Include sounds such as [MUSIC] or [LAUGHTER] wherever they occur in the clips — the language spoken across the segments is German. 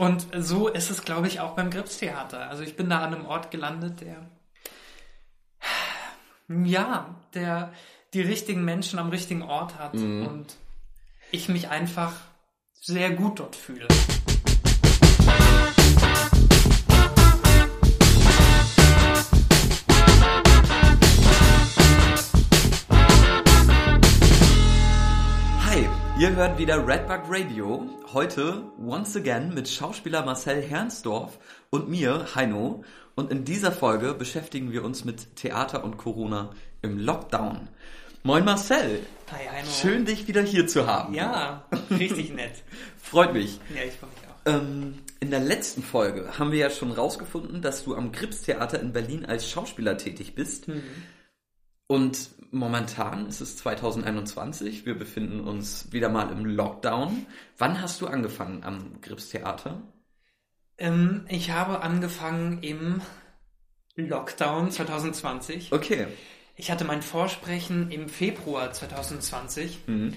Und so ist es, glaube ich, auch beim Gripstheater. Also ich bin da an einem Ort gelandet, der, ja, der die richtigen Menschen am richtigen Ort hat Mhm. und ich mich einfach sehr gut dort fühle. Ihr hört wieder Redbug Radio. Heute once again mit Schauspieler Marcel Hernsdorf und mir, Heino. Und in dieser Folge beschäftigen wir uns mit Theater und Corona im Lockdown. Moin Marcel, Hi, Heino. schön dich wieder hier zu haben. Ja, richtig nett. [LAUGHS] Freut mich. Ja, ich freue mich auch. Ähm, in der letzten Folge haben wir ja schon rausgefunden, dass du am Gripstheater in Berlin als Schauspieler tätig bist. Und momentan ist es 2021. Wir befinden uns wieder mal im Lockdown. Wann hast du angefangen am Gripstheater? Ähm, ich habe angefangen im Lockdown 2020. Okay. Ich hatte mein Vorsprechen im Februar 2020. Mhm.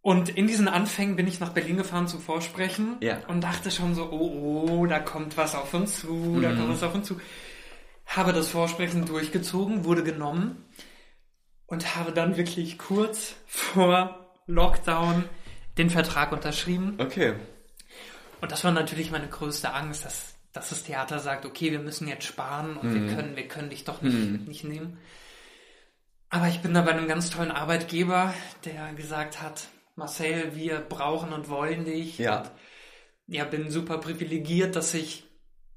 Und in diesen Anfängen bin ich nach Berlin gefahren zum Vorsprechen Ja. und dachte schon so, oh, oh, da kommt was auf uns zu, da Mhm. kommt was auf uns zu. Habe das Vorsprechen durchgezogen, wurde genommen und habe dann wirklich kurz vor Lockdown den Vertrag unterschrieben. Okay. Und das war natürlich meine größte Angst, dass, dass das Theater sagt, okay, wir müssen jetzt sparen und wir können, wir können dich doch nicht, nicht nehmen. Aber ich bin da bei einem ganz tollen Arbeitgeber, der gesagt hat, Marcel, wir brauchen und wollen dich. Ja. Und ja, bin super privilegiert, dass ich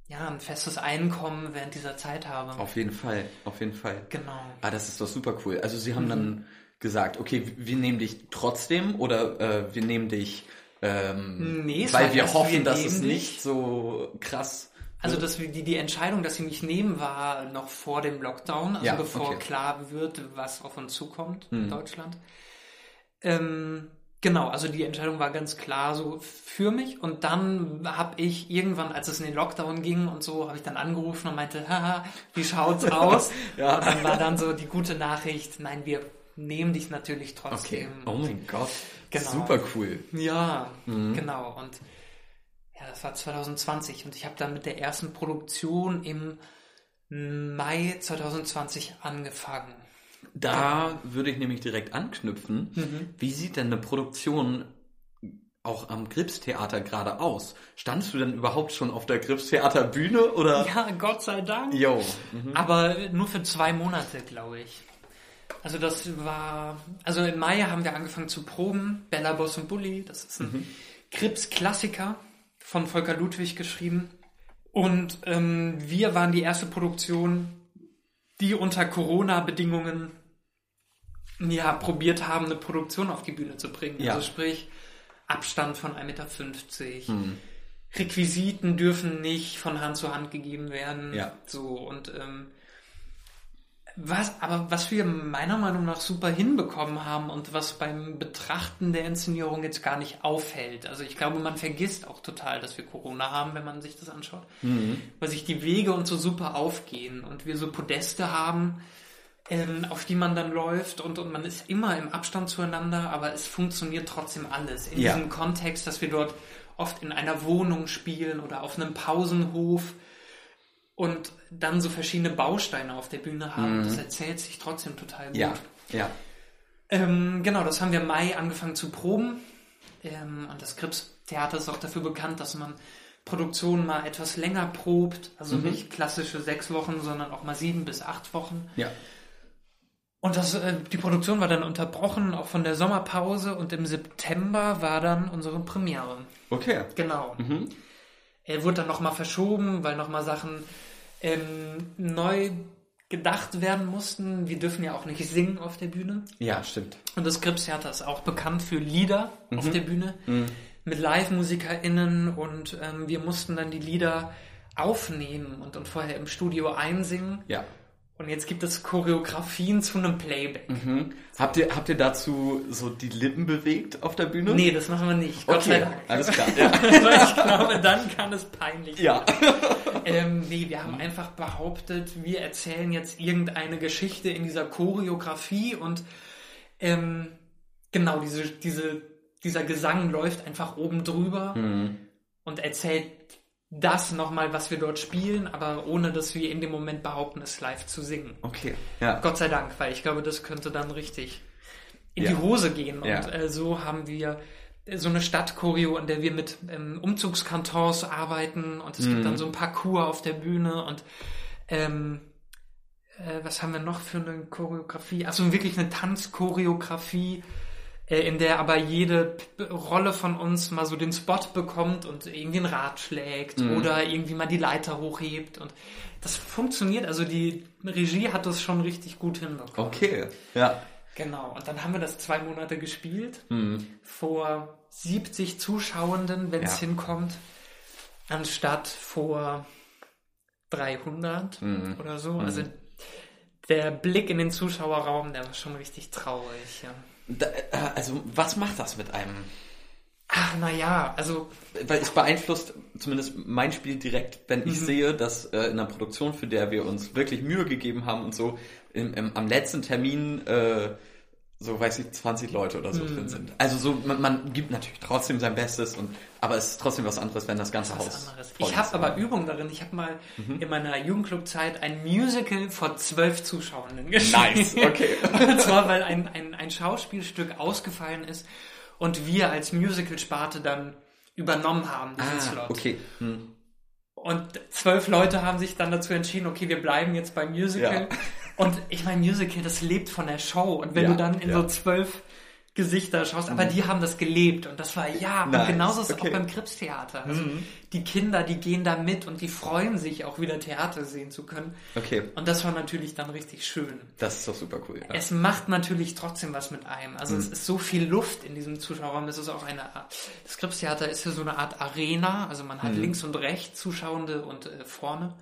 ja ein festes Einkommen während dieser Zeit habe. Auf jeden Fall. Auf jeden Fall. Genau. Ah, das ist doch super cool. Also sie haben dann gesagt, okay, wir nehmen dich trotzdem oder äh, wir nehmen dich, ähm, Nee, weil wir hoffen, wir dass es nicht so krass. Also das, die, die Entscheidung, dass sie mich nehmen, war noch vor dem Lockdown, also Ja, bevor okay. klar wird, was auf uns zukommt in Deutschland. Ähm, genau, also die Entscheidung war ganz klar so für mich und dann habe ich irgendwann, als es in den Lockdown ging und so, habe ich dann angerufen und meinte, haha, wie schaut's [LAUGHS] aus? Ja. Und dann war dann so die gute Nachricht, nein, wir nehmen dich natürlich Okay. trotzdem. Oh mein Gott. Genau. Super cool. Ja, genau. Und ja, das war 2020 und ich habe dann mit der ersten Produktion im Mai 2020 angefangen. Da würde ich nämlich direkt anknüpfen. Mhm. Wie sieht denn eine Produktion auch am Gripstheater gerade aus? Standst du denn überhaupt schon auf der Gripstheater Bühne oder? Ja, Gott sei Dank. Jo. Mhm. Aber nur für zwei Monate, glaube ich. Also das war, also im Mai haben wir angefangen zu proben. Bella Boss und Bully, das ist ein Krips-Klassiker von Volker Ludwig geschrieben. Und ähm, wir waren die erste Produktion, die unter Corona-Bedingungen ja probiert haben, eine Produktion auf die Bühne zu bringen. Ja. Also sprich Abstand von 1,50 Meter. Requisiten dürfen nicht von Hand zu Hand gegeben werden. Ja. So und ähm, was, aber was wir meiner Meinung nach super hinbekommen haben und was beim Betrachten der Inszenierung jetzt gar nicht auffällt. Also ich glaube, man vergisst auch total, dass wir Corona haben, wenn man sich das anschaut. Weil sich die Wege und so super aufgehen und wir so Podeste haben, ähm, auf die man dann läuft und, und man ist immer im Abstand zueinander, aber es funktioniert trotzdem alles. In Ja. diesem Kontext, dass wir dort oft in einer Wohnung spielen oder auf einem Pausenhof und dann so verschiedene Bausteine auf der Bühne haben. Das erzählt sich trotzdem total gut. Ja. Ja. Ähm, genau, das haben wir im Mai angefangen zu proben. Ähm, und das Krips-Theater ist auch dafür bekannt, dass man Produktionen mal etwas länger probt. Also nicht klassische sechs Wochen, sondern auch mal sieben bis acht Wochen. Ja. Und das, äh, die Produktion war dann unterbrochen, auch von der Sommerpause. Und im September war dann unsere Premiere. Okay. Genau. Er wurde dann nochmal verschoben, weil nochmal Sachen ähm, neu gedacht werden mussten. Wir dürfen ja auch nicht singen auf der Bühne. Ja, stimmt. Und das Gripstheater ist auch bekannt für Lieder auf der Bühne mit Live-MusikerInnen und ähm, wir mussten dann die Lieder aufnehmen und, und vorher im Studio einsingen. Ja. Und jetzt gibt es Choreografien zu einem Playback. Habt ihr, habt ihr dazu so die Lippen bewegt auf der Bühne? Nee, das machen wir nicht. Gott sei Okay, Dank. alles klar. [LAUGHS] Ja. Ich glaube, dann kann es peinlich ja. Ähm, nee, wir haben einfach behauptet, wir erzählen jetzt irgendeine Geschichte in dieser Choreografie und ähm, genau, diese, diese, dieser Gesang läuft einfach oben drüber. und erzählt das nochmal, was wir dort spielen, aber ohne dass wir in dem Moment behaupten, es live zu singen. Okay, ja. Gott sei Dank, weil ich glaube, das könnte dann richtig in Ja. die Hose gehen. Und Ja. äh, so haben wir äh, so eine Stadtchoreo, in der wir mit ähm, Umzugskantons arbeiten und es Mhm. gibt dann so ein Parcours auf der Bühne und ähm, äh, was haben wir noch für eine Choreografie? Also wirklich eine Tanzchoreografie, in der aber jede Rolle von uns mal so den Spot bekommt und irgendwie ein Rad schlägt Mhm. oder irgendwie mal die Leiter hochhebt und das funktioniert, also die Regie hat das schon richtig gut hinbekommen. Okay, ja. Genau, und dann haben wir das zwei Monate gespielt Mhm. vor 70 Zuschauenden, wenn es Ja. hinkommt, anstatt vor 300 Mhm. oder so. Also der Blick in den Zuschauerraum, der war schon richtig traurig. Ja. Da, äh, also, was macht das mit einem? Ach, naja, also Weil es beeinflusst zumindest mein Spiel direkt, wenn ich sehe, dass äh, in einer Produktion, für der wir uns wirklich Mühe gegeben haben und so, im, im, am letzten Termin äh, so weiß ich 20 Leute oder so drin sind. Also so man, man gibt natürlich trotzdem sein Bestes und aber es ist trotzdem was anderes, wenn das ganze Haus anderes. voll Ich habe aber Übung darin. Ich habe mal Mhm. in meiner Jugendclubzeit ein Musical vor zwölf Zuschauenden gespielt. nice, okay. [LAUGHS] Und zwar, weil ein, ein, ein Schauspielstück ausgefallen ist und wir als Musical-Sparte dann übernommen haben, diesen ah, Slot. okay. Hm. Und zwölf Leute haben sich dann dazu entschieden, okay, wir bleiben jetzt beim Musical. Ja. Und ich meine, Musical, das lebt von der Show. Und wenn Ja, du dann in ja. Mhm. so zwölf Gesichter schaust, aber die haben das gelebt. Und das war, ja, Nice, und genauso ist es okay. Mhm. auch beim Krippstheater. Also die Kinder, die gehen da mit und die freuen sich auch wieder Theater sehen zu können. Okay, Und das war natürlich dann richtig schön. das ist doch super cool. Ja. Es macht natürlich trotzdem was mit einem. Also Mhm. es ist so viel Luft in diesem Zuschauerraum. Das ist auch eine Art, das Krippstheater ist ja so eine Art Arena. Also man hat Mhm. links und rechts Zuschauende und äh, vorne.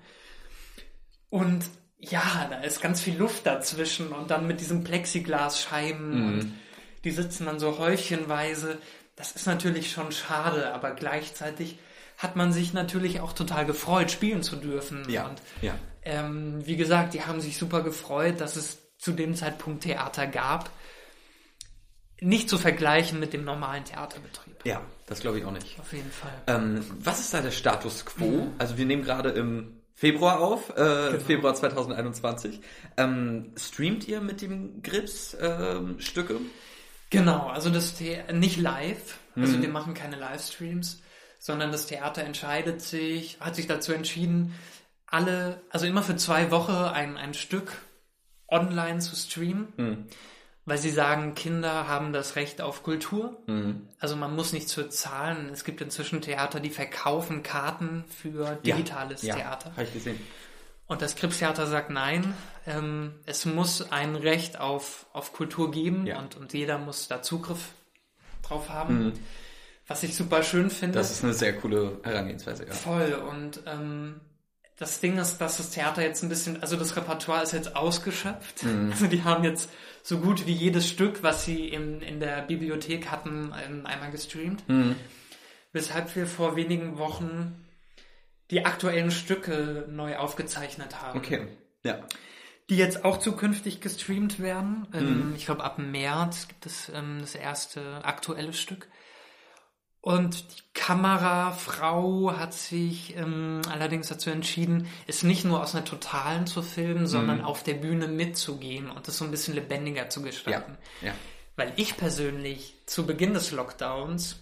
Und ja, da ist ganz viel Luft dazwischen und dann mit diesen Plexiglasscheiben Mhm. und die sitzen dann so häufchenweise. Das ist natürlich schon schade, aber gleichzeitig hat man sich natürlich auch total gefreut, spielen zu dürfen. Ja, Und ja. ähm, wie gesagt, die haben sich super gefreut, dass es zu dem Zeitpunkt Theater gab. Nicht zu vergleichen mit dem normalen Theaterbetrieb. Ja, das glaube ich auch nicht. Auf jeden Fall. Ähm, was ist da der Status quo? Mhm. Also wir nehmen gerade im Februar auf, äh, Genau. Februar 2021. Ähm, streamt ihr mit dem Grips ähm, Stücke? Genau, also das The nicht live, also Mhm. wir machen keine Livestreams, sondern das Theater entscheidet sich, hat sich dazu entschieden, alle, also immer für zwei Wochen ein, ein Stück online zu streamen, Mhm. Weil sie sagen, Kinder haben das Recht auf Kultur. Mhm. Also man muss nichts für zahlen. Es gibt inzwischen Theater, die verkaufen Karten für digitales ja, Theater. Habe ich gesehen. Und das Krippstheater sagt nein, ähm, es muss ein Recht auf, auf Kultur geben Ja. und, und jeder muss da Zugriff drauf haben. Was ich super schön finde. Mhm. Das ist eine sehr coole Herangehensweise, ja. voll. Und ähm, das Ding ist, dass das Theater jetzt ein bisschen, also das Repertoire ist jetzt ausgeschöpft. Mhm. [LAUGHS] Also die haben jetzt so gut wie jedes Stück, was sie in, in der Bibliothek hatten, ähm, einmal gestreamt. Mhm. Weshalb wir vor wenigen Wochen die aktuellen Stücke neu aufgezeichnet haben. Okay. Ja. Die jetzt auch zukünftig gestreamt werden. Mhm. Ähm, ich glaube, ab März gibt es ähm, das erste aktuelle Stück. Und die Kamerafrau hat sich ähm, allerdings dazu entschieden, es nicht nur aus einer Totalen zu filmen, sondern Mhm. auf der Bühne mitzugehen und das so ein bisschen lebendiger zu Ja. gestalten. Ja. Weil ich persönlich zu Beginn des Lockdowns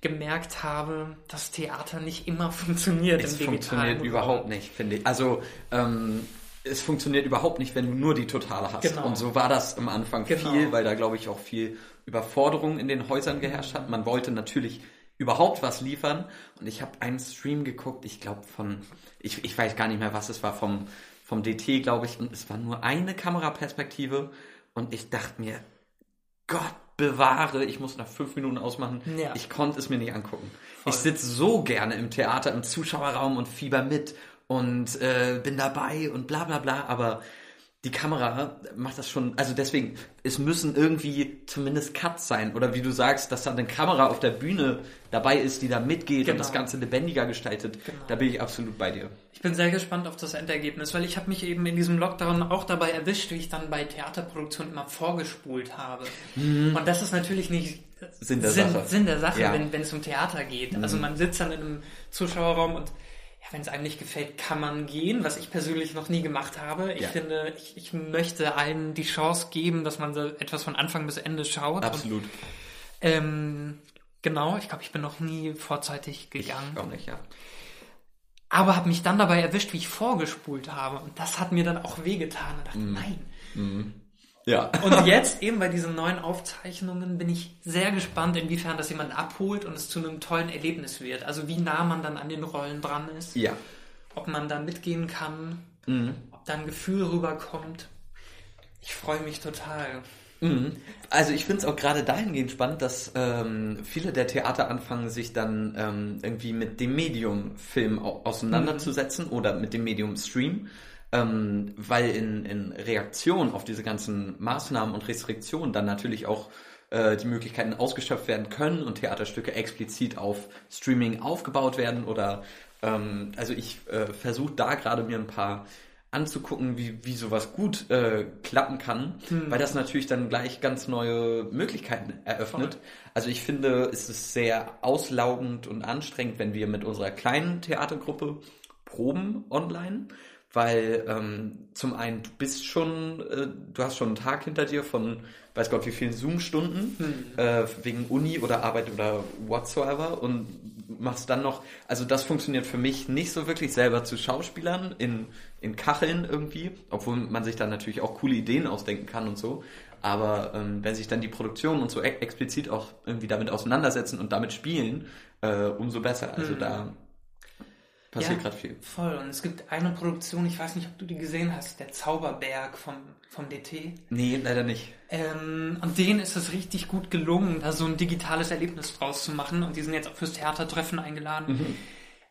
gemerkt habe, dass Theater nicht immer funktioniert Es funktioniert Raum. überhaupt nicht, finde ich. Also, ähm, es funktioniert überhaupt nicht, wenn du nur die Totale hast. Genau. Und so war das am Anfang Genau. viel, weil da, glaube ich, auch viel Überforderung in den Häusern geherrscht hat. Man wollte natürlich überhaupt was liefern. Und ich habe einen Stream geguckt, ich glaube von, ich, ich weiß gar nicht mehr, was es war, vom, vom DT, glaube ich. Und es war nur eine Kameraperspektive. Und ich dachte mir, Gott bewahre, ich muss nach fünf Minuten ausmachen. Ja. Ich konnte es mir nicht angucken. Voll. Ich sitze so gerne im Theater, im Zuschauerraum und fieber mit und äh, bin dabei und bla bla bla, aber die Kamera macht das schon, also deswegen, es müssen irgendwie zumindest Cuts sein. Oder wie du sagst, dass da eine Kamera auf der Bühne dabei ist, die da mitgeht Genau. und das Ganze lebendiger gestaltet. Genau. Da bin ich absolut bei dir. Ich bin sehr gespannt auf das Endergebnis, weil ich habe mich eben in diesem Lockdown auch dabei erwischt, wie ich dann bei Theaterproduktionen immer vorgespult habe. Und das ist natürlich nicht Sinn der Sinn, Sache. Sinn der Sache, Ja. wenn, wenn es um Theater geht. Also man sitzt dann in einem Zuschauerraum und ja, wenn es einem nicht gefällt, kann man gehen, was ich persönlich noch nie gemacht habe. Ich Ja. finde, ich, ich möchte allen die Chance geben, dass man so etwas von Anfang bis Ende schaut. Absolut. Und, ähm, genau, ich glaube, ich bin noch nie vorzeitig gegangen. Ich auch nicht, ja. Aber habe mich dann dabei erwischt, wie ich vorgespult habe. Und das hat mir dann auch wehgetan. Und dachte, Mhm. nein. Ja. Und jetzt eben bei diesen neuen Aufzeichnungen bin ich sehr gespannt, inwiefern das jemand abholt und es zu einem tollen Erlebnis wird. Also wie nah man dann an den Rollen dran ist, Ja. ob man da mitgehen kann, Mhm. ob da ein Gefühl rüberkommt. Ich freue mich total. Mhm. Also ich finde es auch gerade dahingehend spannend, dass ähm, viele der Theater anfangen, sich dann ähm, irgendwie mit dem Medium Film au auseinanderzusetzen oder mit dem Medium Stream, ähm, weil in, in Reaktion auf diese ganzen Maßnahmen und Restriktionen dann natürlich auch äh, die Möglichkeiten ausgeschöpft werden können und Theaterstücke explizit auf Streaming aufgebaut werden oder ähm, also ich äh, versuche da gerade mir ein paar anzugucken, wie, wie sowas gut äh, klappen kann, weil das natürlich dann gleich ganz neue Möglichkeiten eröffnet. Also ich finde, es ist sehr auslaugend und anstrengend, wenn wir mit unserer kleinen Theatergruppe proben online, weil ähm, zum einen du bist schon, äh, du hast schon einen Tag hinter dir von weiß Gott wie vielen Zoom-Stunden äh, wegen Uni oder Arbeit oder whatsoever und machst dann noch, also das funktioniert für mich nicht so wirklich selber zu Schauspielern in, in Kacheln irgendwie, obwohl man sich dann natürlich auch coole Ideen ausdenken kann und so. Aber ähm, wenn sich dann die Produktion und so e explizit auch irgendwie damit auseinandersetzen und damit spielen, äh, umso besser. Also da passiert gerade viel. Voll. Und es gibt eine Produktion, ich weiß nicht, ob du die gesehen hast, der Zauberberg vom, vom DT. Nee, leider nicht. Ähm, und denen ist es richtig gut gelungen, da so ein digitales Erlebnis draus zu machen. Und die sind jetzt auch fürs Theatertreffen eingeladen.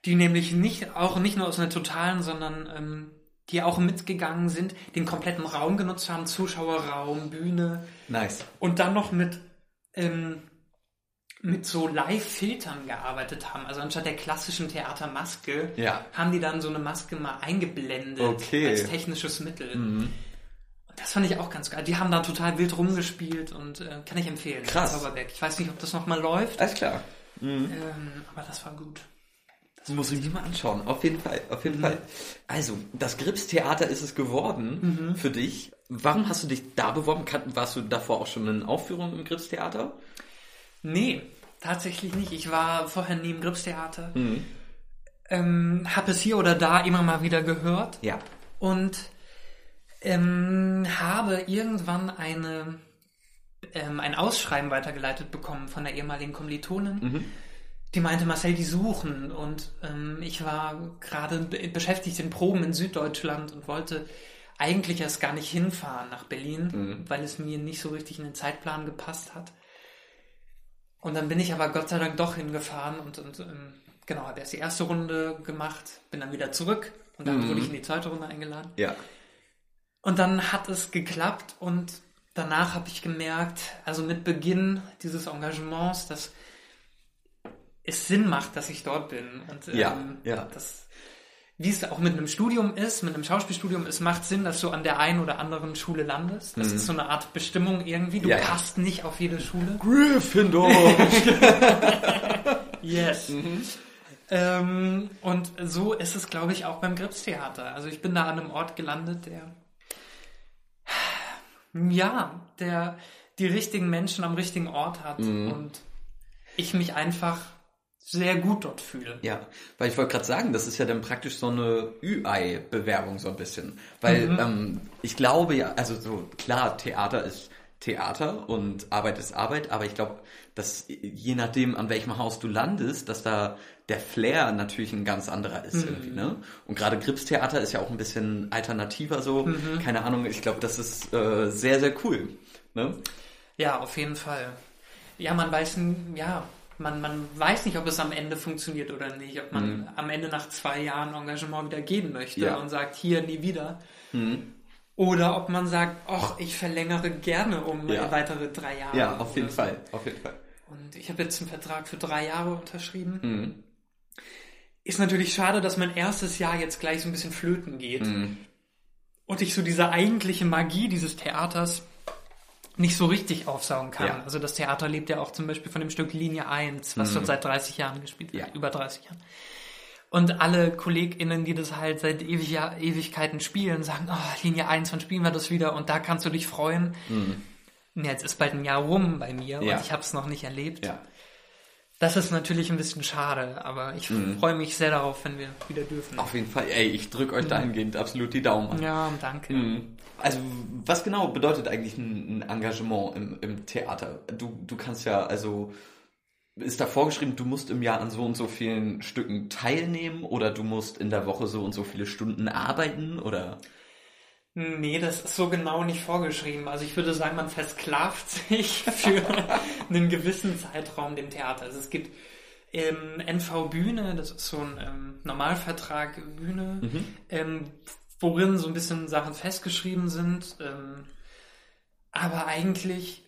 Die nämlich nicht, auch nicht nur aus einer totalen, sondern ähm, die auch mitgegangen sind, den kompletten Raum genutzt haben, Zuschauerraum, Bühne. Nice. Und dann noch mit, ähm, mit so Live-Filtern gearbeitet haben. Also anstatt der klassischen Theatermaske Ja. haben die dann so eine Maske mal eingeblendet Okay. als technisches Mittel. Mhm. Und das fand ich auch ganz geil. Die haben da total wild rumgespielt und äh, kann ich empfehlen. Krass. Zauberberg. Ich weiß nicht, ob das nochmal läuft, Alles klar. ähm, aber das war gut. Das muss ich mir mal anschauen. Auf jeden Fall, auf jeden Fall. Also, das Grips-Theater ist es geworden für dich. Warum hast du dich da beworben? Warst du davor auch schon in Aufführungen im Grips-Theater? Nee, tatsächlich nicht. Ich war vorher nie im Gripstheater. Mhm. Ähm, hab es hier oder da immer mal wieder gehört. Ja. und ähm, habe irgendwann eine, ähm, ein Ausschreiben weitergeleitet bekommen von der ehemaligen Kommilitonin. Die meinte, Marcel, die suchen. Und ähm, ich war gerade be beschäftigt in Proben in Süddeutschland und wollte eigentlich erst gar nicht hinfahren nach Berlin, weil es mir nicht so richtig in den Zeitplan gepasst hat. Und dann bin ich aber Gott sei Dank doch hingefahren und, und ähm, genau, habe erst die erste Runde gemacht, bin dann wieder zurück und dann wurde ich in die zweite Runde eingeladen. Ja. Und dann hat es geklappt und danach habe ich gemerkt, also mit Beginn dieses Engagements, dass es Sinn macht, dass ich dort bin. Und ähm, Ja, ja. Das, wie es auch mit einem Studium ist, mit einem Schauspielstudium, es macht Sinn, dass du an der einen oder anderen Schule landest. Das ist so eine Art Bestimmung irgendwie. Du Mhm. Ja, ja. passt nicht auf jede Schule. Gryffindor! [LAUGHS] [LAUGHS] Yes. Ähm, und so ist es, glaube ich, auch beim Gripstheater. Also ich bin da an einem Ort gelandet, der ja, der die richtigen Menschen am richtigen Ort hat und ich mich einfach sehr gut dort fühle. Ja, weil ich wollte gerade sagen, das ist ja dann praktisch so eine Ü-Ei-Bewerbung so ein bisschen. Weil ähm, ich glaube ja, also so klar, Theater ist Theater und Arbeit ist Arbeit, aber ich glaube, dass je nachdem, an welchem Haus du landest, dass da der Flair natürlich ein ganz anderer ist irgendwie, ne? Und gerade Gripstheater ist ja auch ein bisschen alternativer so. Keine Ahnung, ich glaube, das ist äh, sehr, sehr cool. Ne? Ja, auf jeden Fall. Ja, man weiß, ja, man, man weiß nicht, ob es am Ende funktioniert oder nicht, ob man am Ende nach zwei Jahren Engagement wieder gehen möchte Ja. und sagt, hier nie wieder. Oder ob man sagt, ach, ich verlängere gerne um Ja. weitere drei Jahre. Ja, auf jeden so. Fall. Auf jeden Fall. Und ich habe jetzt einen Vertrag für drei Jahre unterschrieben. Mhm. Ist natürlich schade, dass mein erstes Jahr jetzt gleich so ein bisschen flöten geht. Mhm. Und ich so diese eigentliche Magie dieses Theaters nicht so richtig aufsaugen kann. Ja. Also das Theater lebt ja auch zum Beispiel von dem Stück Linie 1, was dort seit 30 Jahren gespielt wird, Mhm. Ja. über 30 Jahren. Und alle KollegInnen, die das halt seit ewig, Ewigkeiten spielen, sagen, oh, Linie 1, wann spielen wir das wieder? Und da kannst du dich freuen. Ja, jetzt ist bald ein Jahr rum bei mir Mhm. Ja. und ich habe es noch nicht erlebt. Ja. Das ist natürlich ein bisschen schade, aber ich Mhm. freue mich sehr darauf, wenn wir wieder dürfen. Auf jeden Fall. Ey, ich drücke euch dahingehend absolut die Daumen. Ja, danke. Mhm. Also, was genau bedeutet eigentlich ein, ein Engagement im, im Theater? Du, du kannst ja, also, ist da vorgeschrieben, du musst im Jahr an so und so vielen Stücken teilnehmen oder du musst in der Woche so und so viele Stunden arbeiten oder? Nee, das ist so genau nicht vorgeschrieben. Also ich würde sagen, man versklavt [LAUGHS] sich für einen gewissen Zeitraum dem Theater. Also es gibt im NV Bühne, das ist so ein ähm, Normalvertrag Bühne, ähm, worin so ein bisschen Sachen festgeschrieben sind. Ähm, aber eigentlich,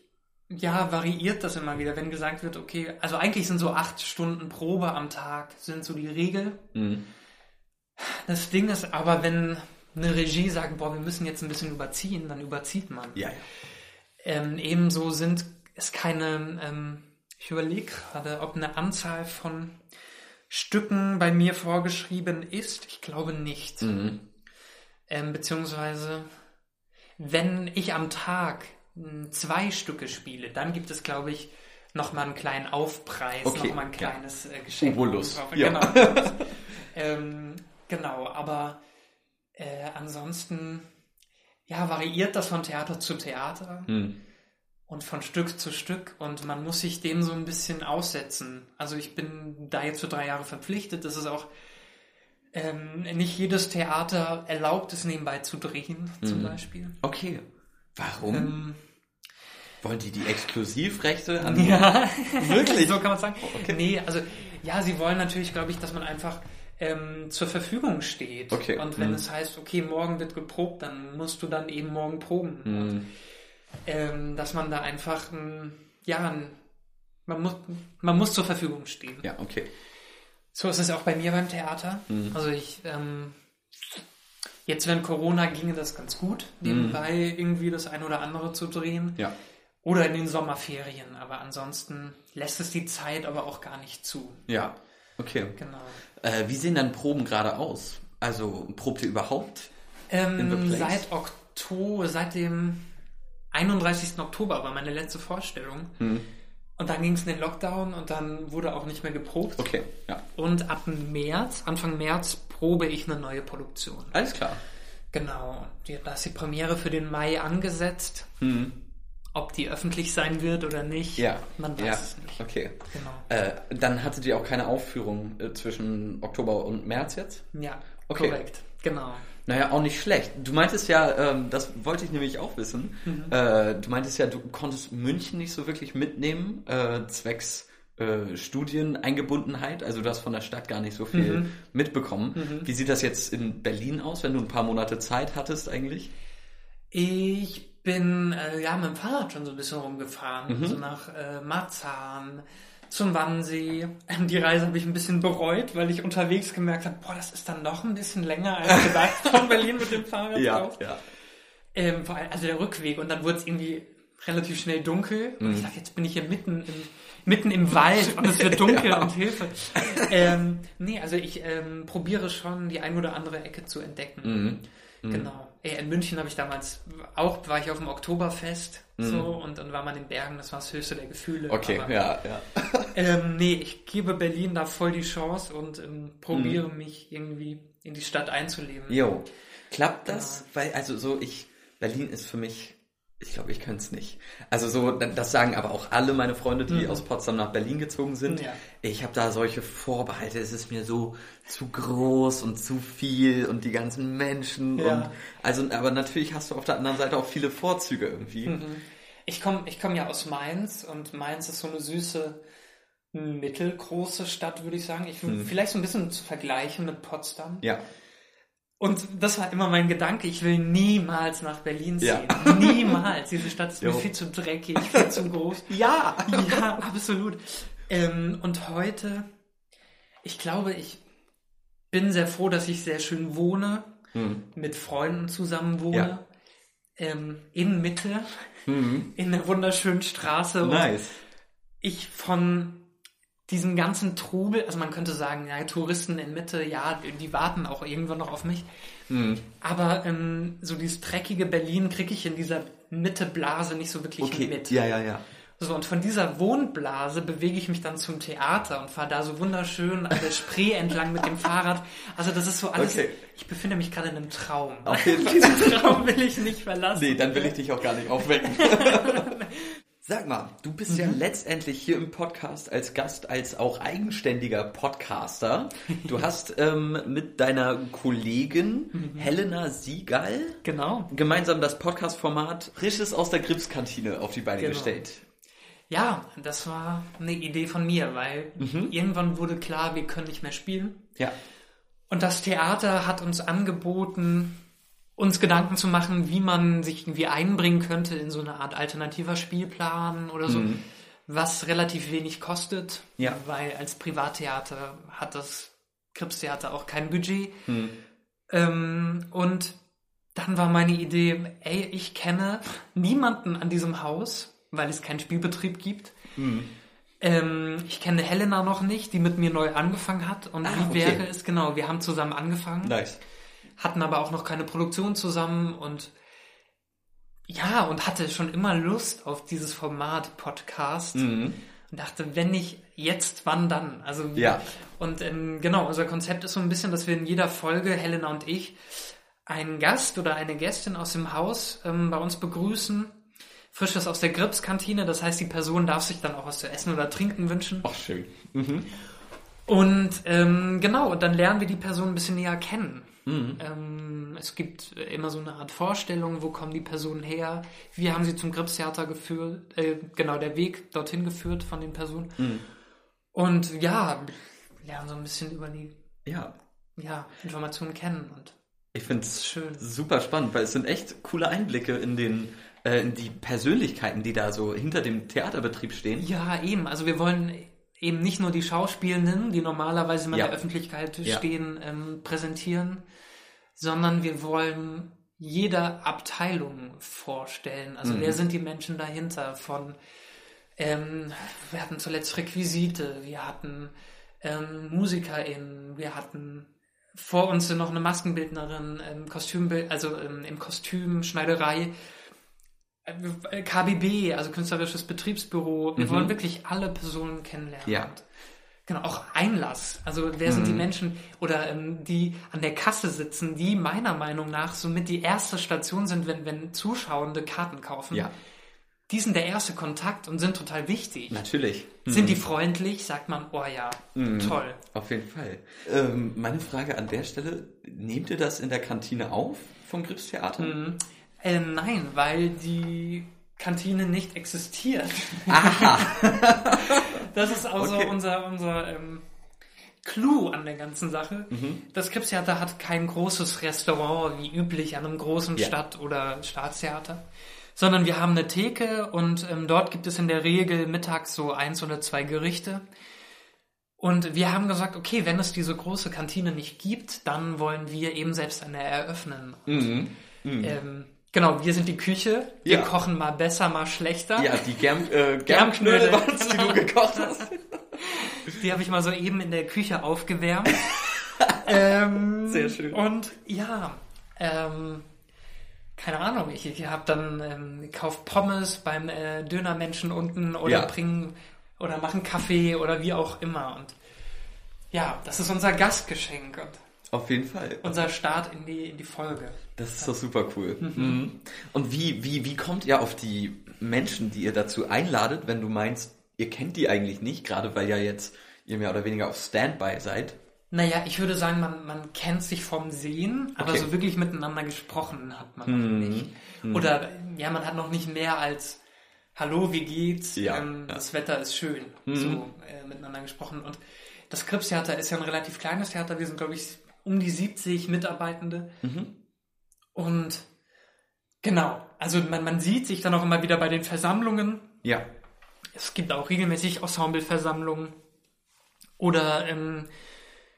ja, variiert das immer wieder, wenn gesagt wird, okay, also eigentlich sind so acht Stunden Probe am Tag, sind so die Regel. Mhm. Das Ding ist aber, wenn eine Regie sagt, boah, wir müssen jetzt ein bisschen überziehen, dann überzieht man. Ja, ja. Ähm, ebenso sind es keine, ähm, ich überlege gerade, ob eine Anzahl von Stücken bei mir vorgeschrieben ist. Ich glaube nicht. Mhm. Ähm, beziehungsweise, wenn ich am Tag mh, zwei Stücke spiele, dann gibt es, glaube ich, nochmal einen kleinen Aufpreis, Okay, nochmal ein ja. kleines äh, Geschenk. Obolus, ja. Genau. [LAUGHS] ähm, genau, aber äh, ansonsten, ja, variiert das von Theater zu Theater Mhm. und von Stück zu Stück und man muss sich dem so ein bisschen aussetzen. Also ich bin da jetzt für drei Jahre verpflichtet. Das ist auch ähm, nicht jedes Theater erlaubt es nebenbei zu drehen, zum Beispiel. Okay. Warum? Ähm, Wollen die die Exklusivrechte an? ja, [LAUGHS] Wirklich? so kann man sagen. Okay. Nee, also ja, sie wollen natürlich, glaube ich, dass man einfach ähm, zur Verfügung steht. Okay. Und wenn Mhm. es heißt, okay, morgen wird geprobt, dann musst du dann eben morgen proben. Und, Mhm. ähm, dass man da einfach, ein, ja, ein, man, muss, man muss zur Verfügung stehen. Ja, okay. So ist es auch bei mir beim Theater. Mhm. Also ich, ähm, jetzt während Corona ginge das ganz gut, nebenbei irgendwie das ein oder andere zu drehen. Ja. Oder in den Sommerferien, aber ansonsten lässt es die Zeit aber auch gar nicht zu. Ja. Okay. Genau. Äh, wie sehen dann Proben gerade aus? Also, probt ihr überhaupt? Ähm, seit Oktober, seit dem 31. Oktober war meine letzte Vorstellung. Hm. Und dann ging es in den Lockdown und dann wurde auch nicht mehr geprobt. Okay, ja. Und ab März, Anfang März, probe ich eine neue Produktion. Alles klar. Genau. Da ist die Premiere für den Mai angesetzt. Hm. Ob die öffentlich sein wird oder nicht, Ja. man weiß ja. es nicht. Okay. Genau. Äh, dann hattet ihr auch keine Aufführung äh, zwischen Oktober und März jetzt? Ja, Okay. korrekt. Genau. Naja, auch nicht schlecht. Du meintest ja, ähm, das wollte ich nämlich auch wissen, Mhm. äh, du meintest ja, du konntest München nicht so wirklich mitnehmen, äh, zwecks äh, Studieneingebundenheit. Also du hast von der Stadt gar nicht so viel Mhm. mitbekommen. Wie sieht das jetzt in Berlin aus, wenn du ein paar Monate Zeit hattest eigentlich? Ich bin äh, ja mit dem Fahrrad schon so ein bisschen rumgefahren, Mhm. so nach äh, Marzahn, zum Wannsee. Ähm, Die Reise habe ich ein bisschen bereut, weil ich unterwegs gemerkt habe, boah, das ist dann noch ein bisschen länger als [LAUGHS] gedacht von Berlin mit dem Fahrrad aus. ja. Ähm, vor allem, also der Rückweg und dann wurde es irgendwie relativ schnell dunkel. Und Mhm. ich dachte, jetzt bin ich hier mitten im, mitten im Wald und es wird [LAUGHS] dunkel und Hilfe. Ähm, nee, also ich ähm, probiere schon die ein oder andere Ecke zu entdecken. Mhm. Genau. Äh, In München habe ich damals auch, war ich auf dem Oktoberfest Mhm. so und dann war man in Bergen, das war das höchste der Gefühle. Okay, Aber, ja, ja. [LAUGHS] Ähm, nee, ich gebe Berlin da voll die Chance und ähm, Mhm. probiere mich irgendwie in die Stadt einzuleben. Jo. Klappt das? Genau. Weil, also so, ich, Berlin ist für mich, ich glaube, ich könnte es nicht. Also so, das sagen aber auch alle meine Freunde, die aus Potsdam nach Berlin gezogen sind. Mhm. Ja. Ich habe da solche Vorbehalte, es ist mir so zu groß und zu viel und die ganzen Menschen Ja. und, also, aber natürlich hast du auf der anderen Seite auch viele Vorzüge irgendwie. Mhm. Ich komme ich komm ja aus Mainz und Mainz ist so eine süße, mittelgroße Stadt, würde ich sagen. Ich, Vielleicht so ein bisschen zu vergleichen mit Potsdam. Ja. Und das war immer mein Gedanke, ich will niemals nach Berlin ziehen. Ja. Niemals. Diese Stadt ist [LAUGHS] mir Jo. viel zu dreckig, viel zu groß. [LAUGHS] Ja. Ja, absolut. Ähm, und heute, ich glaube, ich bin sehr froh, dass ich sehr schön wohne, Hm. mit Freunden zusammen wohne, Ja. ähm, in Mitte, Mhm. in einer wunderschönen Straße. Nice. ich von diesem ganzen Trubel, also man könnte sagen, ja, Touristen in Mitte, ja, die warten auch irgendwann noch auf mich. Mhm. Aber ähm, so dieses dreckige Berlin kriege ich in dieser Mitte-Blase nicht so wirklich Okay. mit. Ja, ja, ja. So, und von dieser Wohnblase bewege ich mich dann zum Theater und fahre da so wunderschön an der Spree [LAUGHS] entlang mit dem Fahrrad. Also das ist so alles, Okay. ich befinde mich gerade in einem Traum. Auf jeden [LAUGHS] Fall. Diesen Traum will ich nicht verlassen. Nee, dann will ich dich auch gar nicht aufwecken. [LAUGHS] Sag mal, du bist ja letztendlich hier im Podcast als Gast, als auch eigenständiger Podcaster. Du [LAUGHS] hast ähm, mit deiner Kollegin Helena Siegal Genau. gemeinsam das Podcast-Format Frisches aus der Gripskantine auf die Beine Genau. gestellt. Ja, das war eine Idee von mir, weil irgendwann wurde klar, wir können nicht mehr spielen. Ja. Und das Theater hat uns angeboten, uns Gedanken zu machen, wie man sich irgendwie einbringen könnte in so eine Art alternativer Spielplan oder so, was relativ wenig kostet, Ja. weil als Privattheater hat das Kripstheater auch kein Budget. Ähm, und dann war meine Idee, ey, ich kenne niemanden an diesem Haus, weil es keinen Spielbetrieb gibt. Ähm, ich kenne Helena noch nicht, die mit mir neu angefangen hat. Und Ah, wie okay. wäre es genau? Wir haben zusammen angefangen, Nice. Hatten aber auch noch keine Produktion zusammen und ja, und hatte schon immer Lust auf dieses Format Podcast Mhm. und dachte, wenn nicht jetzt, wann dann? Also Ja. und ähm, genau, unser Konzept ist so ein bisschen, dass wir in jeder Folge, Helena und ich, einen Gast oder eine Gästin aus dem Haus ähm, bei uns begrüßen. Frisches aus der Gripskantine, das heißt, die Person darf sich dann auch was zu essen oder trinken wünschen. Ach, schön. Mhm. Und ähm, genau, und dann lernen wir die Person ein bisschen näher kennen. Ähm, es gibt äh, immer so eine Art Vorstellung, wo kommen die Personen her, wie haben sie zum Gripstheater geführt, äh, genau, der Weg dorthin geführt von den Personen. Und ja, lernen so ein bisschen über die Ja. ja, Informationen kennen und Ich finde es Schön. super spannend, weil es sind echt coole Einblicke in den äh, in die Persönlichkeiten, die da so hinter dem Theaterbetrieb stehen. ja, eben, also wir wollen eben nicht nur die Schauspielenden, die normalerweise immer Ja. in der Öffentlichkeit Ja. stehen, ähm, präsentieren, sondern wir wollen jede Abteilung vorstellen. Also Mhm. wer sind die Menschen dahinter von ähm, wir hatten zuletzt Requisite, wir hatten ähm, MusikerInnen, wir hatten vor uns noch eine Maskenbildnerin, ähm, Kostümbild, also ähm, im Kostüm, Schneiderei, KBB, also künstlerisches Betriebsbüro. Wir Mhm. wollen wirklich alle Personen kennenlernen. Ja. Genau, auch Einlass. Also wer sind die Mhm. Menschen oder ähm, die an der Kasse sitzen, die meiner Meinung nach somit die erste Station sind, wenn, wenn Zuschauende Karten kaufen. Ja, Die sind der erste Kontakt und sind total wichtig. natürlich. Sind die freundlich, sagt man, oh ja, Mhm. toll. Auf jeden Fall. Ähm, meine Frage an der Stelle, nehmt ihr das in der Kantine auf vom Gripstheater? Mhm. Äh, nein, weil die Kantine nicht existiert. Aha. [LAUGHS] Das ist auch Okay. unser, unser ähm, Clou an der ganzen Sache. Mhm. Das Kripstheater hat kein großes Restaurant wie üblich an einem großen Ja. Stadt- oder Staatstheater, sondern wir haben eine Theke und ähm, dort gibt es in der Regel mittags so eins oder zwei Gerichte. Und wir haben gesagt, okay, wenn es diese große Kantine nicht gibt, dann wollen wir eben selbst eine eröffnen. Mhm. Ähm, genau, wir sind die Küche. Wir Ja. kochen mal besser, mal schlechter. Ja, die Germ, äh, [LAUGHS] Germknödel, Germknödel waren's, die du gekocht hast. [LAUGHS] Die habe ich mal so eben in der Küche aufgewärmt. [LAUGHS] ähm, Sehr schön. Und ja, ähm, keine Ahnung, ich, ich habe dann ähm, gekauft Pommes beim äh, Dönermenschen unten oder Ja. bringen oder machen Kaffee oder wie auch immer. Und ja, das ist unser Gastgeschenk und Auf jeden Fall. unser Start in die, in die Folge. Das ist doch super cool. Mhm. Und wie, wie, wie kommt ihr auf die Menschen, die ihr dazu einladet, wenn du meinst, ihr kennt die eigentlich nicht, gerade weil ja jetzt ihr mehr oder weniger auf Standby seid? Naja, ich würde sagen, man, man kennt sich vom Sehen, aber Okay. so wirklich miteinander gesprochen hat man Mhm. noch nicht. Oder ja, man hat noch nicht mehr als Hallo, wie geht's? Ja, ähm, ja. Das Wetter ist schön. Mhm. So äh, miteinander gesprochen. Und das Kripstheater ist ja ein relativ kleines Theater. Wir sind, glaube ich, um die 70 Mitarbeitende. Und genau, also man, man sieht sich dann auch immer wieder bei den Versammlungen. Ja. Es gibt auch regelmäßig Ensembleversammlungen oder ähm,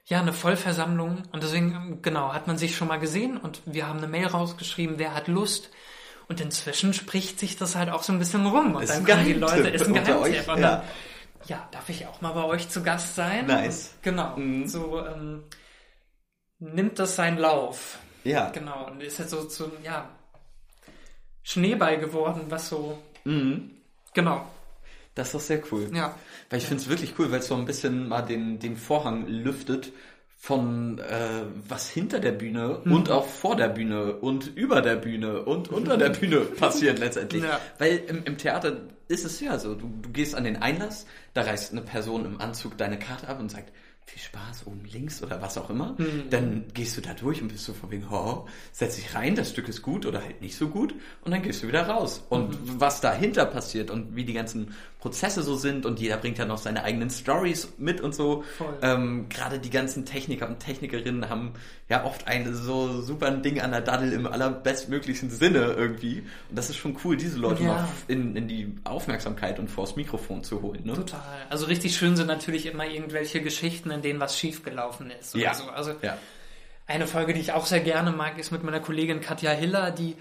ja, eine Vollversammlung. Und deswegen, ähm, genau, hat man sich schon mal gesehen und wir haben eine Mail rausgeschrieben, wer hat Lust. Und inzwischen spricht sich das halt auch so ein bisschen rum. Und Ist dann kommen die Leute, ist ein Geheimtipp. Und ja. dann, ja, darf ich auch mal bei euch zu Gast sein? Nice. Und, genau. Mhm. So ähm, nimmt das seinen Lauf. Ja. Genau. Und ist jetzt so zu, ja, Schneeball geworden, was so, Mhm. genau. Das ist doch sehr cool. Ja. Weil ich finde es wirklich cool, weil es so ein bisschen mal den, den Vorhang lüftet von äh, was hinter der Bühne Mhm. und auch vor der Bühne und über der Bühne und unter der Bühne [LAUGHS] passiert letztendlich. Ja. Weil im, im Theater ist es ja so, du, du gehst an den Einlass, da reißt eine Person im Anzug deine Karte ab und sagt, viel Spaß oben links oder was auch immer. Mhm. Dann gehst du da durch und bist so von wegen, oh, setz dich rein, das Stück ist gut oder halt nicht so gut und dann gehst du wieder raus. Und Mhm. was dahinter passiert und wie die ganzen Prozesse so sind und jeder bringt ja noch seine eigenen Stories mit und so. Ähm, Gerade die ganzen Techniker und Technikerinnen haben ja oft ein so super ein Ding an der Daddel im allerbestmöglichen Sinne irgendwie. Und das ist schon cool, diese Leute Ja. mal in, in die Aufmerksamkeit und vors Mikrofon zu holen. Ne? Total. Also richtig schön sind natürlich immer irgendwelche Geschichten, in denen was schiefgelaufen ist Ja. so. Also Ja. eine Folge, die ich auch sehr gerne mag, ist mit meiner Kollegin Katja Hiller, die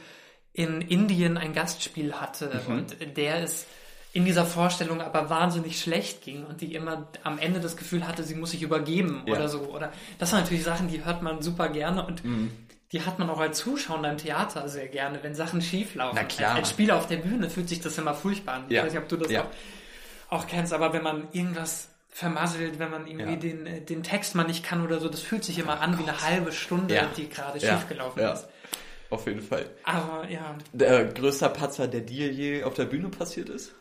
in Indien ein Gastspiel hatte Mhm. und der es in dieser Vorstellung aber wahnsinnig schlecht ging und die immer am Ende das Gefühl hatte, sie muss sich übergeben Ja. oder so. Oder das sind natürlich Sachen, die hört man super gerne und Mhm. die hat man auch als Zuschauer im Theater sehr gerne, wenn Sachen schief laufen. Na klar. Als, als Spieler auf der Bühne fühlt sich das immer furchtbar an. Ich Ja. weiß nicht, ob du das Ja. auch, auch kennst, aber wenn man irgendwas vermasselt, wenn man irgendwie Ja. den, äh, den Text mal nicht kann oder so, das fühlt sich immer an wie eine halbe Stunde, Ja. die gerade Ja. schiefgelaufen Ja. ist. Auf jeden Fall. Aber ja, Der größter Patzer, der dir je auf der Bühne passiert ist?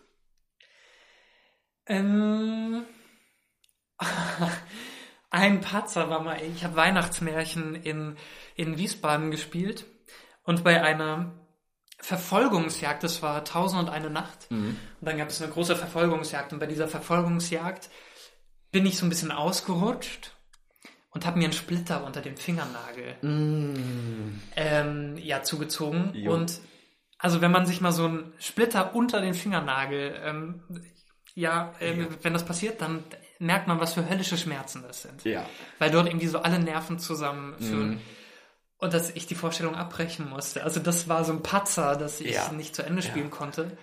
Ähm, [LAUGHS] ein Patzer war mal, ich habe Weihnachtsmärchen in, in Wiesbaden gespielt und bei einer Verfolgungsjagd, das war Tausend und eine Nacht, und dann gab es eine große Verfolgungsjagd und bei dieser Verfolgungsjagd bin ich so ein bisschen ausgerutscht und habe mir einen Splitter unter dem Fingernagel ähm, ja, zugezogen. Jo. Und also wenn man sich mal so einen Splitter unter den Fingernagel, ähm, ja, ähm, wenn das passiert, dann merkt man, was für höllische Schmerzen das sind. Ja. Weil dort irgendwie so alle Nerven zusammenführen. Und dass ich die Vorstellung abbrechen musste. Also das war so ein Patzer, dass ich Ja. nicht zu Ende spielen konnte.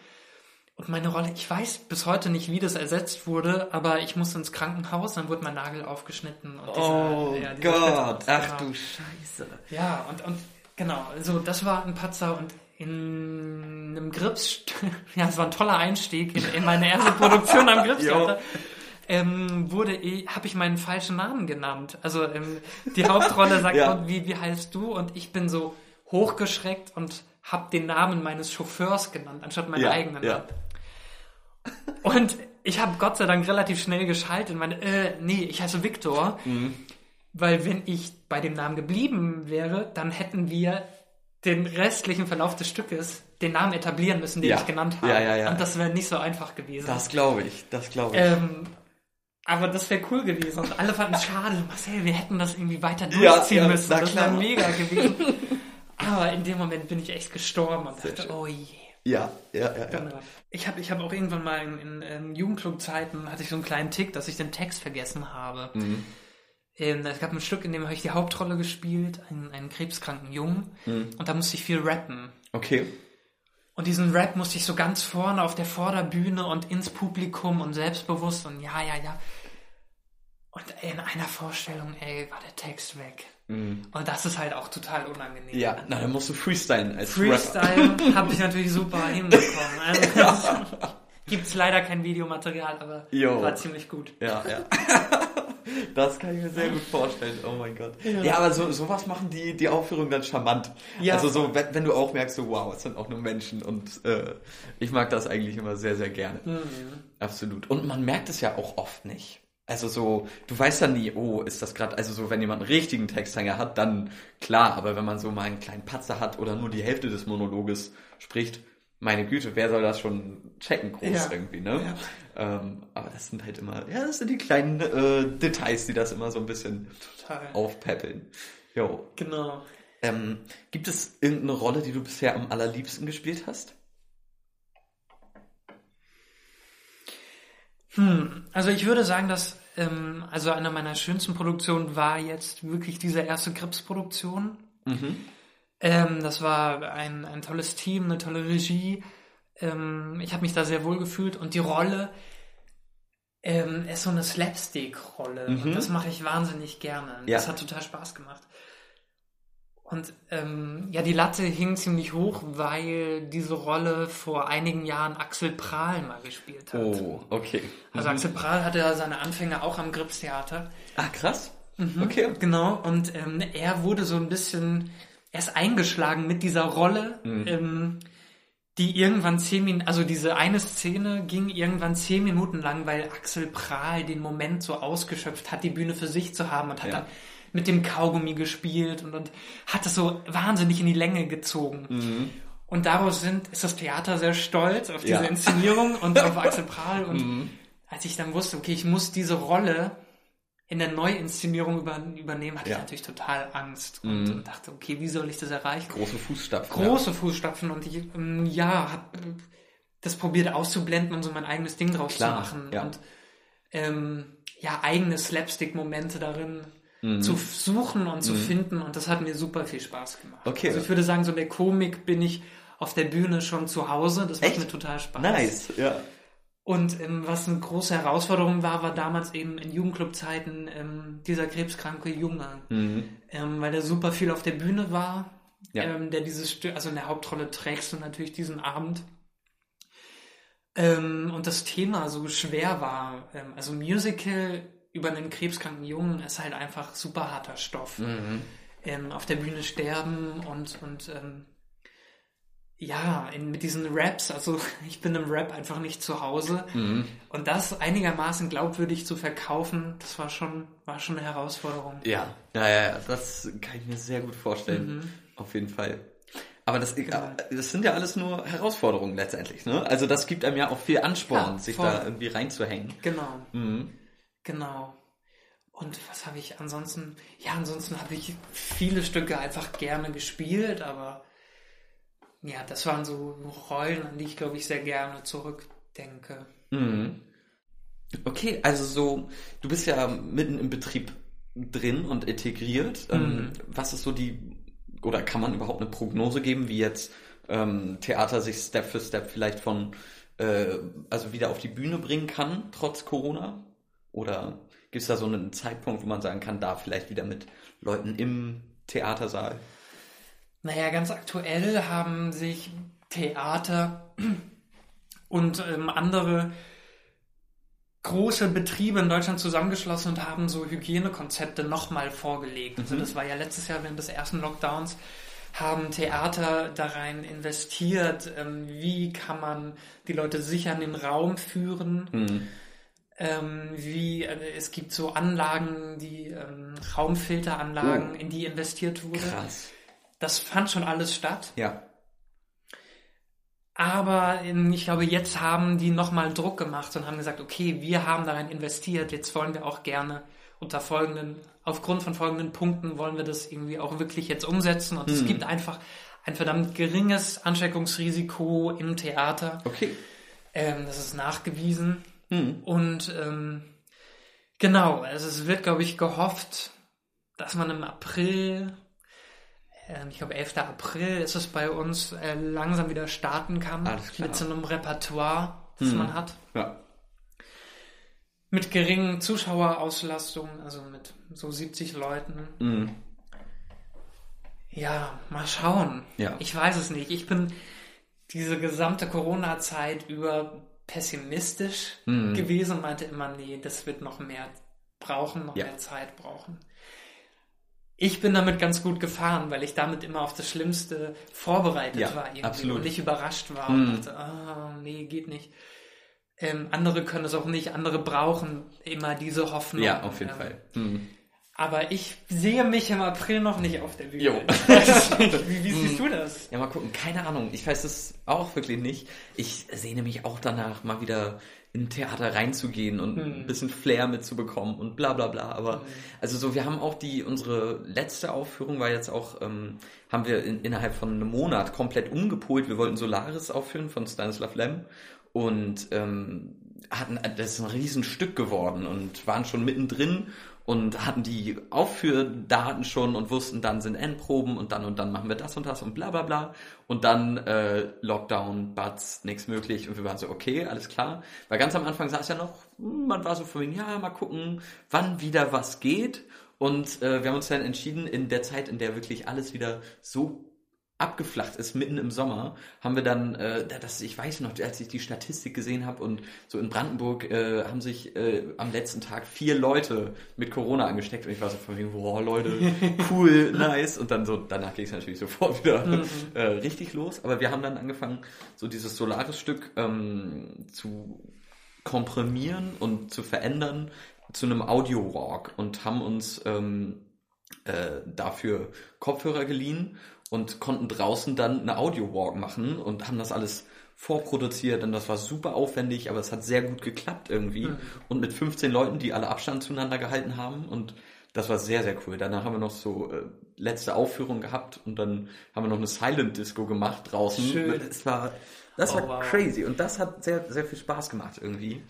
Und meine Rolle, ich weiß bis heute nicht, wie das ersetzt wurde, aber ich musste ins Krankenhaus, dann wurde mein Nagel aufgeschnitten. Und dieser- Oh ja, Gott, ach genau. du Scheiße. Ja, und, und genau, also das war ein Patzer und in einem Grips, [LAUGHS] ja, es war ein toller Einstieg in, in meine erste Produktion am Gripstheater. Ähm, wurde ich, habe ich meinen falschen Namen genannt. Also ähm, die Hauptrolle sagt, [LAUGHS] Ja. wie, wie heißt du? Und ich bin so hochgeschreckt und habe den Namen meines Chauffeurs genannt, anstatt meinen Ja, eigenen ja. Namen. Und ich habe Gott sei Dank relativ schnell geschaltet und meine, äh, nee, ich heiße Viktor. Mhm. Weil wenn ich bei dem Namen geblieben wäre, dann hätten wir den restlichen Verlauf des Stückes den Namen etablieren müssen, den Ja. ich genannt habe. Ja, ja, ja. Und das wäre nicht so einfach gewesen. Das glaube ich, das glaube ich. ähm, aber das wäre cool gewesen. Und alle fanden es schade. Marcel, wir hätten das irgendwie weiter Ja, durchziehen ja, müssen. na Das wäre mega [LAUGHS] gewesen. aber in dem Moment bin ich echt gestorben und dachte, schön. oh je. ja, ja, ja, ja. Genau. Ich habe ich hab auch irgendwann mal in, in, in Jugendclub-Zeiten hatte ich so einen kleinen Tick, dass ich den Text vergessen habe. Mhm. Ähm, es gab ein Stück, in dem habe ich die Hauptrolle gespielt, einen, einen krebskranken Jungen. Mhm. Und da musste ich viel rappen. Okay. Und diesen Rap musste ich so ganz vorne auf der Vorderbühne und ins Publikum und selbstbewusst und ja, ja, ja. Und in einer Vorstellung, ey, war der Text weg. Und das ist halt auch total unangenehm. Mhm. Ja, na, dann musst du freestylen als. Freestyle habe ich natürlich super [LAUGHS] hinbekommen. Also, gibt's leider kein Videomaterial, aber Jo. war ziemlich gut. Ja, ja. [LAUGHS] Das kann ich mir sehr gut vorstellen. Oh mein Gott. Ja, aber so, sowas machen die, die Aufführung dann charmant. Ja. Also so, wenn, wenn du auch merkst, so wow, es sind auch nur Menschen und äh, ich mag das eigentlich immer sehr, sehr gerne. Absolut. Und man merkt es ja auch oft nicht. Also so, du weißt ja nie, oh, ist das gerade, also so, wenn jemand einen richtigen Texthänger hat, dann klar, aber wenn man so mal einen kleinen Patzer hat oder nur die Hälfte des Monologes spricht, meine Güte, wer soll das schon checken, groß Ja. irgendwie, ne? Ja. Ähm, aber das sind halt immer, ja, das sind die kleinen äh, Details, die das immer so ein bisschen Total. aufpäppeln. Jo. Genau. Ähm, gibt es irgendeine Rolle, die du bisher am allerliebsten gespielt hast? Hm, also ich würde sagen, dass ähm, also eine meiner schönsten Produktionen war jetzt wirklich diese erste Grips-Produktion. Ähm, das war ein, ein tolles Team, eine tolle Regie. Ähm, ich habe mich da sehr wohl gefühlt und die Rolle ähm, ist so eine Slapstick-Rolle. Und das mache ich wahnsinnig gerne. Ja. Das hat total Spaß gemacht. Und ähm, ja, die Latte hing ziemlich hoch, weil diese Rolle vor einigen Jahren Axel Prahl mal gespielt hat. Oh, okay. Also Axel Prahl hatte ja seine Anfänge auch am Gripstheater. Ah, krass. Okay. Genau, und ähm, er wurde so ein bisschen erst eingeschlagen mit dieser Rolle, Mhm. ähm, die irgendwann zehn Minuten, also diese eine Szene ging irgendwann zehn Minuten lang, weil Axel Prahl den Moment so ausgeschöpft hat, die Bühne für sich zu haben und hat Ja. dann mit dem Kaugummi gespielt und, und hat das so wahnsinnig in die Länge gezogen. Mhm. Und daraus sind, ist das Theater sehr stolz auf diese Ja. Mhm. Inszenierung und auf [LAUGHS] Axel Prahl. Und als ich dann wusste, okay, ich muss diese Rolle in der Neuinszenierung über, übernehmen, hatte Ja. ich natürlich total Angst und, und dachte, okay, wie soll ich das erreichen? Große Fußstapfen. Große Fußstapfen und ich, ähm, ja, hab äh, das probiert auszublenden und so mein eigenes Ding draus Klar, zu machen ja. und ähm, ja, eigene Slapstick-Momente darin Mhm. zu suchen und zu finden und das hat mir super viel Spaß gemacht. Okay. Also ich würde sagen, so in der Komik bin ich auf der Bühne schon zu Hause, das macht Echt? mir total Spaß. Nice, ja. Und ähm, was eine große Herausforderung war, war damals eben in Jugendclub-Zeiten ähm, dieser krebskranke Junge, Mhm. ähm, weil der super viel auf der Bühne war, Ja. ähm, der dieses Stück, also in der Hauptrolle trägst du natürlich diesen Abend. Ähm, und das Thema so schwer war, ähm, also Musical über einen krebskranken Jungen ist halt einfach super harter Stoff. Mhm. Ähm, auf der Bühne sterben und, und ähm, ja, in, mit diesen Raps, also [LAUGHS] ich bin im Rap einfach nicht zu Hause. Mhm. Und das einigermaßen glaubwürdig zu verkaufen, das war schon, war schon eine Herausforderung. Ja, ja, ja, ja, das kann ich mir sehr gut vorstellen. Auf jeden Fall. Aber das, das sind ja alles nur Herausforderungen letztendlich, ne? Also das gibt einem ja auch viel Ansporn, Ja, sich da irgendwie reinzuhängen. Genau, Mhm. genau. Und was habe ich ansonsten? Ja, ansonsten habe ich viele Stücke einfach gerne gespielt, aber ja, das waren so Rollen, an die ich glaube ich sehr gerne zurückdenke. Mhm. Okay, also so, du bist ja mitten im Betrieb drin und integriert. Ähm, was ist so die, oder kann man überhaupt eine Prognose geben, wie jetzt ähm, Theater sich Step für Step vielleicht von, äh, also wieder auf die Bühne bringen kann, trotz Corona? Oder gibt es da so einen Zeitpunkt, wo man sagen kann, da vielleicht wieder mit Leuten im Theatersaal? Naja, ganz aktuell haben sich Theater [CLEARS THROAT] und ähm, andere große Betriebe in Deutschland zusammengeschlossen und haben so Hygienekonzepte nochmal vorgelegt. Also das war ja letztes Jahr während des ersten Lockdowns, haben Theater da rein investiert. Ähm, wie kann man die Leute sicher in den Raum führen? Ähm, wie äh, es gibt so Anlagen, die ähm, Raumfilteranlagen, Oh. in die investiert wurde. Krass. Das fand schon alles statt. Ja. Aber ähm, ich glaube, jetzt haben die nochmal Druck gemacht und haben gesagt, okay, wir haben darin investiert, jetzt wollen wir auch gerne unter folgenden, aufgrund von folgenden Punkten wollen wir das irgendwie auch wirklich jetzt umsetzen. Und es gibt einfach ein verdammt geringes Ansteckungsrisiko im Theater. Okay. Ähm, das ist nachgewiesen. Mhm. Und ähm, genau, also es wird, glaube ich, gehofft, dass man im April, ich glaube 11. April ist es bei uns, äh, langsam wieder starten kann mit so einem Repertoire, das man hat. Ja. Mit geringen Zuschauerauslastungen, also mit so 70 Leuten. Mhm. Ja, mal schauen. Ja. Ich weiß es nicht. Ich bin diese gesamte Corona-Zeit über pessimistisch Mhm. gewesen und meinte immer, nee, das wird noch mehr brauchen, noch Ja. mehr Zeit brauchen. Ich bin damit ganz gut gefahren, weil ich damit immer auf das Schlimmste vorbereitet Ja, war irgendwie absolut. und nicht überrascht war Mhm. und dachte, ah, nee, geht nicht. Ähm, andere können es auch nicht, andere brauchen immer diese Hoffnung. Ja, auf jeden Ähm, Fall. Mhm. Aber ich sehe mich im April noch nicht auf der Bühne. Jo. [LAUGHS] wie, wie siehst du das? Ja, mal gucken. Keine Ahnung. Ich weiß es auch wirklich nicht. Ich sehne mich auch danach, mal wieder in Theater reinzugehen und Hm. ein bisschen Flair mitzubekommen und bla bla bla. Aber also so, wir haben auch die, unsere letzte Aufführung war jetzt auch, ähm, haben wir in, innerhalb von einem Monat komplett umgepolt. Wir wollten Solaris aufführen von Stanislav Lem und ähm, hatten, das ist ein Riesenstück geworden und waren schon mittendrin und hatten die Aufführdaten schon und wussten, dann sind Endproben und dann und dann machen wir das und das und bla bla bla. Und dann äh, Lockdown, Butts, nichts möglich. Und wir waren so, okay, alles klar. Weil ganz am Anfang saß ja noch, hm, man war so von wegen, ja, mal gucken, wann wieder was geht. Und äh, wir haben uns dann entschieden, in der Zeit, in der wirklich alles wieder so abgeflacht ist, mitten im Sommer, haben wir dann, äh, das, ich weiß noch, als ich die Statistik gesehen habe und so in Brandenburg äh, haben sich äh, am letzten Tag vier Leute mit Corona angesteckt und ich war so von wegen, boah, Leute, [LAUGHS] cool, nice. Und dann so, danach ging es natürlich sofort wieder [LAUGHS] äh, richtig los. Aber wir haben dann angefangen, so dieses Solaris-Stück ähm, zu komprimieren und zu verändern zu einem Audio-Walk und haben uns ähm, äh, dafür Kopfhörer geliehen und konnten draußen dann eine Audio-Walk machen und haben das alles vorproduziert und das war super aufwendig, aber es hat sehr gut geklappt irgendwie und mit 15 Leuten, die alle Abstand zueinander gehalten haben und das war sehr, sehr cool. Danach haben wir noch so äh, letzte Aufführung gehabt und dann haben wir noch eine Silent Disco gemacht draußen. Schön. Es war, das Oh, war wow. crazy und das hat sehr, sehr viel Spaß gemacht irgendwie.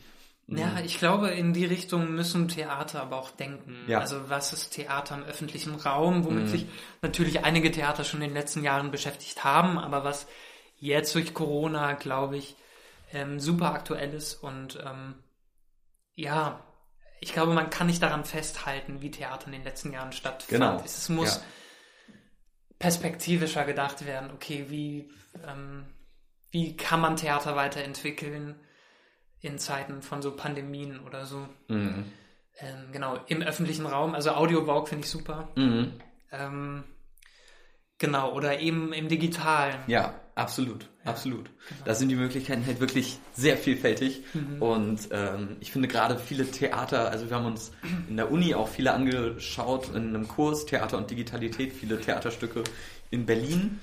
Ja, ich glaube, in die Richtung müssen Theater aber auch denken. Ja. Also was ist Theater im öffentlichen Raum, womit sich natürlich einige Theater schon in den letzten Jahren beschäftigt haben, aber was jetzt durch Corona, glaube ich, ähm, super aktuell ist und ähm, ja, ich glaube, man kann nicht daran festhalten, wie Theater in den letzten Jahren stattfand. Genau. Es muss Ja. perspektivischer gedacht werden. Okay, wie, ähm, wie kann man Theater weiterentwickeln in Zeiten von so Pandemien oder so? Mhm. Ähm, genau, im öffentlichen Raum. Also Audio-Walk finde ich super. Mhm. Ähm, genau, oder eben im Digitalen. Ja, absolut, absolut. Da sind die Möglichkeiten halt wirklich sehr vielfältig und ähm, ich finde gerade viele Theater, also wir haben uns in der Uni auch viele angeschaut in einem Kurs Theater und Digitalität, viele Theaterstücke in Berlin,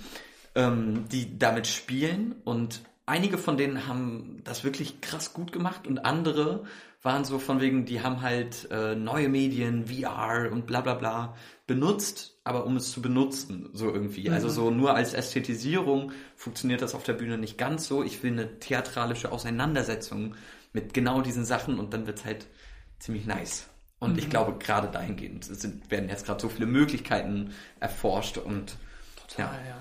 ähm, die damit spielen und einige von denen haben das wirklich krass gut gemacht und andere waren so von wegen, die haben halt äh, neue Medien, VR und bla bla bla benutzt, aber um es zu benutzen, so irgendwie. Also so nur als Ästhetisierung funktioniert das auf der Bühne nicht ganz so. Ich will eine theatralische Auseinandersetzung mit genau diesen Sachen und dann wird's halt ziemlich nice. Und ich glaube, gerade dahingehend sind, werden jetzt gerade so viele Möglichkeiten erforscht und Total, ja.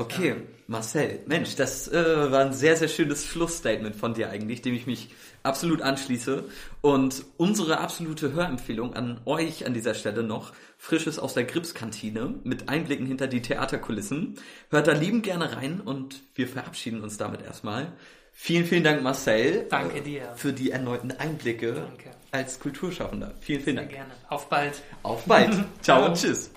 Okay, Marcel, Mensch, das äh, war ein sehr, sehr schönes Schlussstatement von dir eigentlich, dem ich mich absolut anschließe. Und unsere absolute Hörempfehlung an euch an dieser Stelle noch, Frisches aus der Gripskantine mit Einblicken hinter die Theaterkulissen. Hört da liebend gerne rein und wir verabschieden uns damit erstmal. Vielen, vielen Dank, Marcel. Danke äh, dir. Für die erneuten Einblicke Danke. als Kulturschaffender. Vielen, vielen Sehr Dank. gerne. Auf bald. Auf bald. [LAUGHS] Ciao und tschüss.